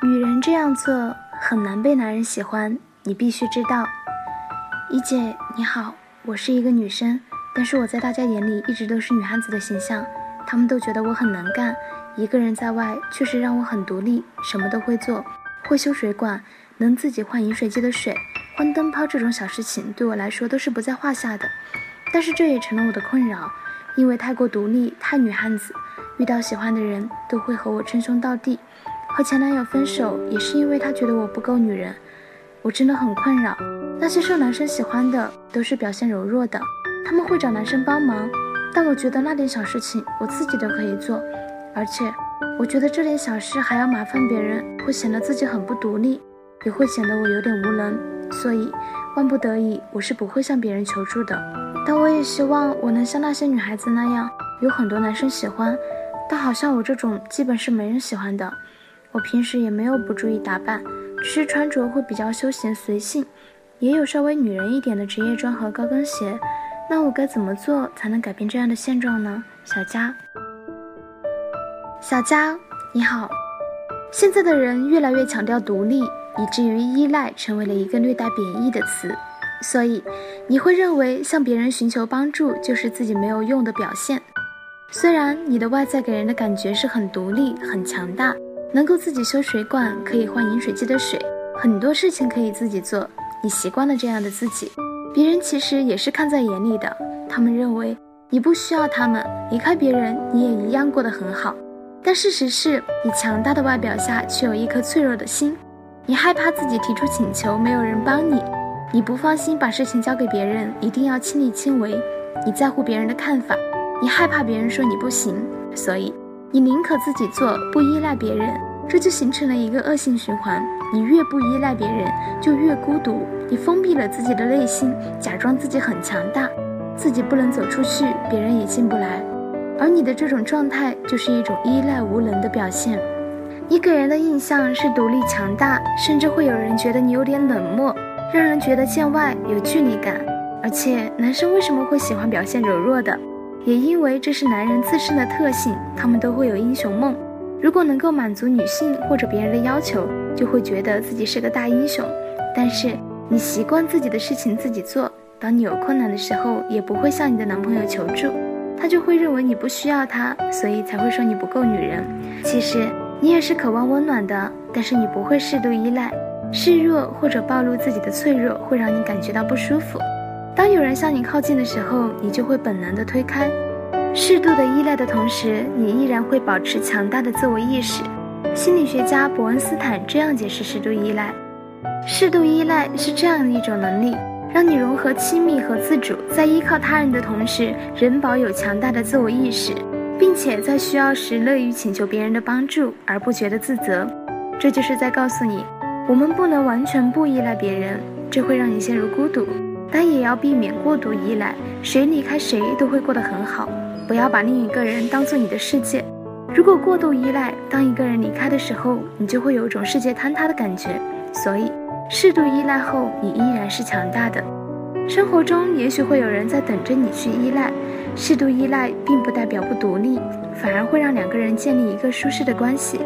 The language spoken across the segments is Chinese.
女人这样做很难被男人喜欢，你必须知道。一姐你好，我是一个女生，但是我在大家眼里一直都是女汉子的形象，他们都觉得我很能干，一个人在外确实让我很独立，什么都会做，会修水管，能自己换饮水机的水，换灯泡这种小事情对我来说都是不在话下的。但是这也成了我的困扰，因为太过独立，太女汉子。遇到喜欢的人都会和我称兄道弟，和前男友分手也是因为他觉得我不够女人，我真的很困扰。那些受男生喜欢的都是表现柔弱的，他们会找男生帮忙，但我觉得那点小事情我自己都可以做，而且我觉得这点小事还要麻烦别人，会显得自己很不独立，也会显得我有点无能，所以万不得已我是不会向别人求助的。但我也希望我能像那些女孩子那样，有很多男生喜欢。但好像我这种基本是没人喜欢的。我平时也没有不注意打扮，只是穿着会比较休闲随性，也有稍微女人一点的职业装和高跟鞋。那我该怎么做才能改变这样的现状呢？小佳，小佳，你好。现在的人越来越强调独立，以至于依赖成为了一个略带贬义的词。所以你会认为向别人寻求帮助就是自己没有用的表现。虽然你的外在给人的感觉是很独立、很强大，能够自己修水管，可以换饮水机的水，很多事情可以自己做，你习惯了这样的自己，别人其实也是看在眼里的。他们认为你不需要他们，离开别人你也一样过得很好。但事实是你强大的外表下却有一颗脆弱的心，你害怕自己提出请求没有人帮你，你不放心把事情交给别人，一定要亲力亲为，你在乎别人的看法。你害怕别人说你不行，所以你宁可自己做，不依赖别人，这就形成了一个恶性循环。你越不依赖别人，就越孤独。你封闭了自己的内心，假装自己很强大，自己不能走出去，别人也进不来。而你的这种状态，就是一种依赖无能的表现。你给人的印象是独立强大，甚至会有人觉得你有点冷漠，让人觉得见外有距离感。而且，男生为什么会喜欢表现柔弱的？也因为这是男人自身的特性，他们都会有英雄梦。如果能够满足女性或者别人的要求，就会觉得自己是个大英雄。但是你习惯自己的事情自己做，当你有困难的时候，也不会向你的男朋友求助，他就会认为你不需要他，所以才会说你不够女人。其实你也是渴望温暖的，但是你不会适度依赖，示弱或者暴露自己的脆弱，会让你感觉到不舒服。当有人向你靠近的时候，你就会本能的推开。适度的依赖的同时，你依然会保持强大的自我意识。心理学家伯恩斯坦这样解释适度依赖：适度依赖是这样一种能力，让你融合亲密和自主，在依靠他人的同时，仍保有强大的自我意识，并且在需要时乐于请求别人的帮助，而不觉得自责。这就是在告诉你，我们不能完全不依赖别人，这会让你陷入孤独。但也要避免过度依赖，谁离开谁都会过得很好。不要把另一个人当做你的世界。如果过度依赖，当一个人离开的时候，你就会有一种世界坍塌的感觉。所以，适度依赖后，你依然是强大的。生活中也许会有人在等着你去依赖，适度依赖并不代表不独立，反而会让两个人建立一个舒适的关系。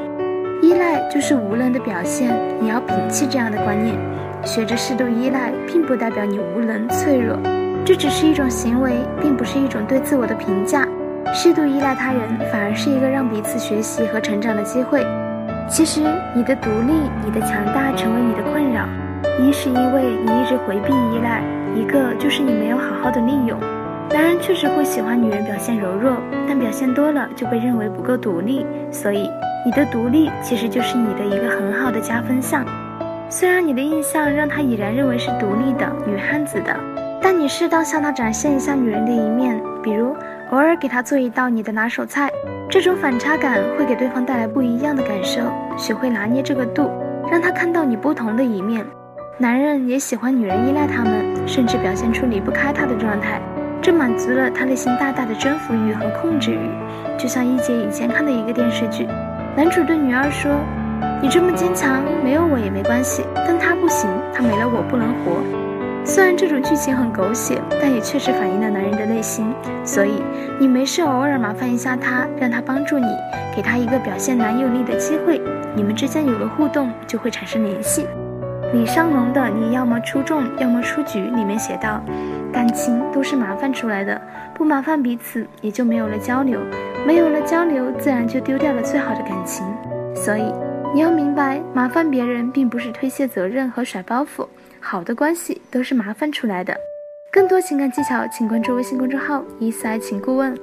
依赖就是无能的表现，你要摒弃这样的观念。学着适度依赖，并不代表你无能、脆弱，这只是一种行为，并不是一种对自我的评价。适度依赖他人，反而是一个让彼此学习和成长的机会。其实，你的独立、你的强大成为你的困扰，一是因为你一直回避依赖，一个就是你没有好好的利用。男人确实会喜欢女人表现柔弱，但表现多了就被认为不够独立。所以，你的独立其实就是你的一个很好的加分项。虽然你的印象让他已然认为是独立的女汉子的，但你适当向他展现一下女人的一面，比如偶尔给他做一道你的拿手菜，这种反差感会给对方带来不一样的感受。学会拿捏这个度，让他看到你不同的一面。男人也喜欢女人依赖他们，甚至表现出离不开他的状态，这满足了他内心大大的征服欲和控制欲。就像一姐以前看的一个电视剧，男主对女二说。你这么坚强，没有我也没关系。但他不行，他没了我不能活。虽然这种剧情很狗血，但也确实反映了男人的内心。所以你没事偶尔麻烦一下他，让他帮助你，给他一个表现男友力的机会，你们之间有了互动，就会产生联系。李商龙的《你要么出众，要么出局》里面写道：“感情都是麻烦出来的，不麻烦彼此，也就没有了交流，没有了交流，自然就丢掉了最好的感情。所以你要明白，麻烦别人并不是推卸责任和甩包袱，好的关系都是麻烦出来的。”更多情感技巧，请关注微信公众号“伊思爱情顾问”。